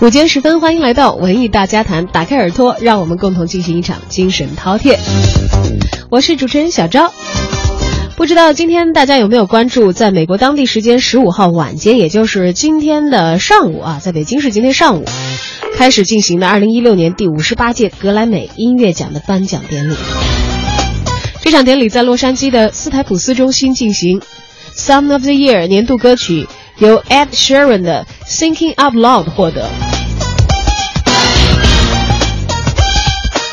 午间时分，欢迎来到文艺大家谈，打开耳朵，让我们共同进行一场精神饕餮。我是主持人小昭。不知道今天大家有没有关注，在美国当地时间十五号晚间，也就是今天的上午啊，在北京市今天上午开始进行的二零一六年第五十八届格莱美音乐奖的颁奖典礼。这场典礼在洛杉矶的斯台普斯中心进行。Song of the Year 年度歌曲由 Ed Sheeran 的《Thinking Out Loud》获得。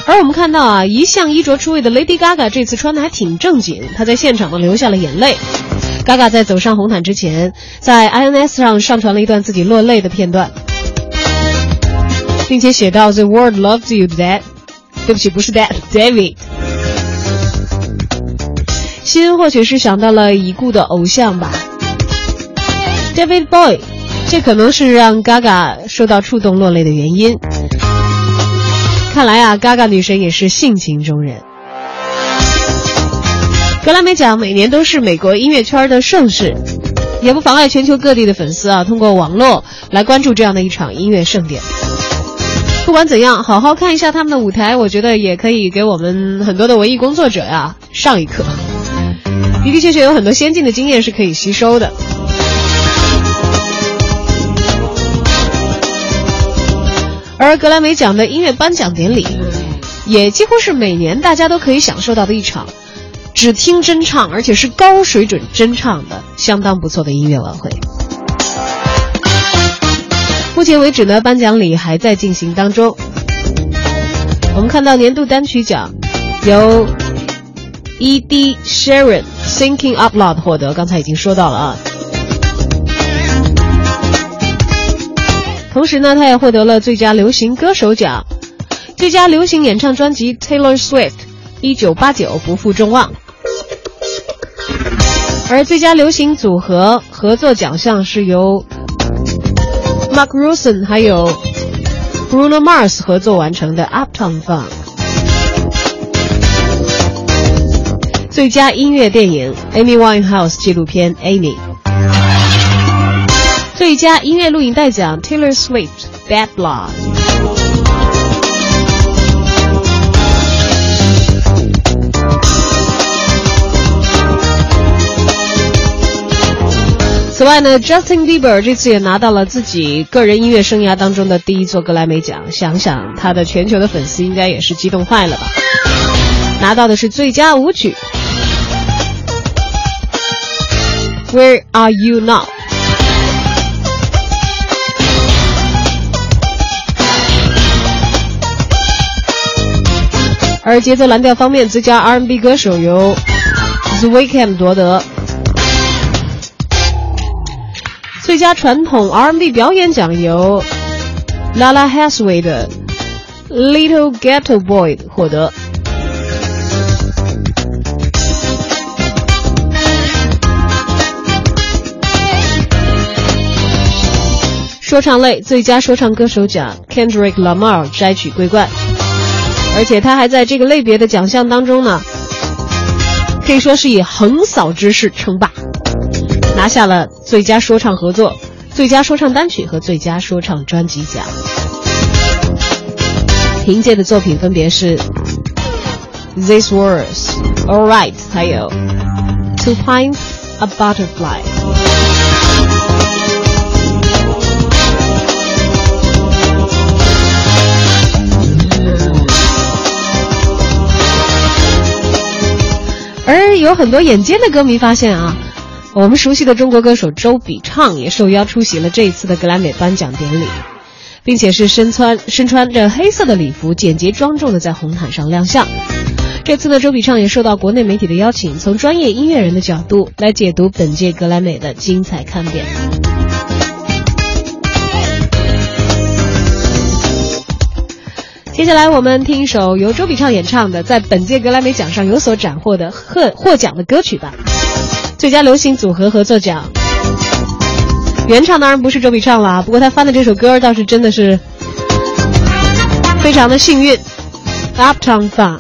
而我们看到啊，一向衣着出位的 Lady Gaga 这次穿的还挺正经，她在现场呢流下了眼泪。Gaga 在走上红毯之前，在 INS 上上传了一段自己落泪的片段，并且写到 “The world loves you, Dad。”对不起，不是 Dad，David。心或许是想到了已故的偶像吧，David Boy，这可能是让 Gaga 受到触动落泪的原因。看来啊，Gaga 女神也是性情中人。格莱美奖每年都是美国音乐圈的盛事，也不妨碍全球各地的粉丝啊通过网络来关注这样的一场音乐盛典。不管怎样，好好看一下他们的舞台，我觉得也可以给我们很多的文艺工作者呀上一课。的的确确有很多先进的经验是可以吸收的。而格莱美奖的音乐颁奖典礼，也几乎是每年大家都可以享受到的一场，只听真唱，而且是高水准真唱的相当不错的音乐晚会。目前为止呢，颁奖礼还在进行当中。我们看到年度单曲奖由 E.D. Sharon Thinking Up Loud 获得，刚才已经说到了啊。同时呢，他也获得了最佳流行歌手奖、最佳流行演唱专辑 Taylor Swift 一九八九不负众望，而最佳流行组合合作奖项是由 Mark Ronson 还有 Bruno Mars 合作完成的 Uptown Funk。最佳音乐电影 Amy Winehouse 纪录片 Amy。最佳音乐录影带奖 Taylor Swift Bad Blood。此外呢，Justin Bieber 这次也拿到了自己个人音乐生涯当中的第一座格莱美奖，想想他的全球的粉丝应该也是激动坏了吧？拿到的是最佳舞曲 Where Are You Now？而节奏蓝调方面，最佳 R&B 歌手由 The Weeknd 夺得。最佳传统 R&B 表演奖由 Lala Hasway 的 Little Ghetto Boy 获得。说唱类最佳说唱歌手奖，Kendrick Lamar 摘取桂冠。而且他还在这个类别的奖项当中呢，可以说是以横扫之势称霸，拿下了最佳说唱合作、最佳说唱单曲和最佳说唱专辑奖。凭借的作品分别是《These Words》、《All Right》还有《To Find a Butterfly》。而有很多眼尖的歌迷发现啊，我们熟悉的中国歌手周笔畅也受邀出席了这一次的格莱美颁奖典礼，并且是身穿身穿着黑色的礼服，简洁庄重的在红毯上亮相。这次呢，周笔畅也受到国内媒体的邀请，从专业音乐人的角度来解读本届格莱美的精彩看点。接下来我们听一首由周笔畅演唱的，在本届格莱美奖上有所斩获的获获奖的歌曲吧。最佳流行组合合作奖，原唱当然不是周笔畅了，不过他翻的这首歌倒是真的是非常的幸运。Uptown fun。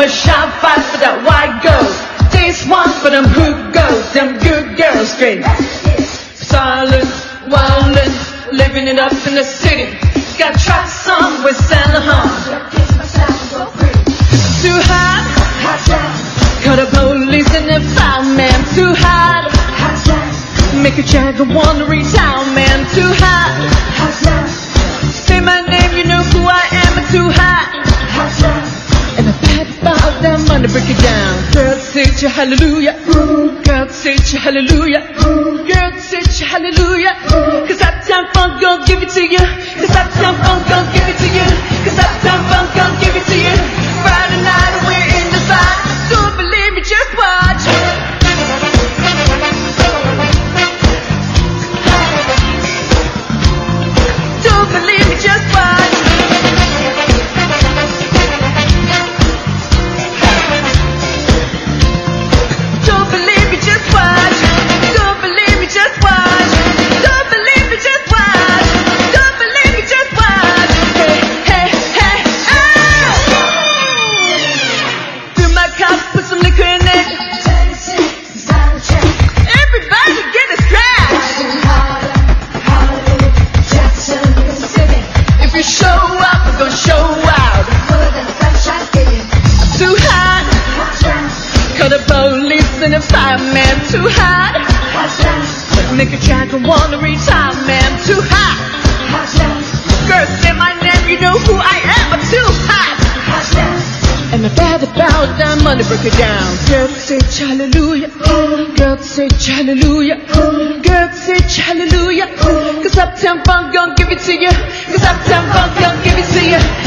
Mama shot fight for that white girl. This one for them good girls, them good girls straight. Silent, wildin', living it up in the city. Got tracks on with Santa Home. Too hot, call the police and the fireman. Too hot, make a Jagger wanna retire, man. Too hot, that money, break it down. Girl, say your hallelujah. Girl, say your hallelujah. Girl, say your hallelujah. Cause Uptown Funk gon' give it to you. Cause Uptown Funk gon' give it to you. Cause Uptown Funk A dragon wanna retire, man. Too hot. Girl, say my name, you know who I am. I'm too hot. And my bad about that money, break it down. Girl, say hallelujah. Oh. Girl, say hallelujah. Oh. Girl, say hallelujah. Oh. Cause Uptown Funk gon' give it to you. Cause Uptown Funk gon' give it to you.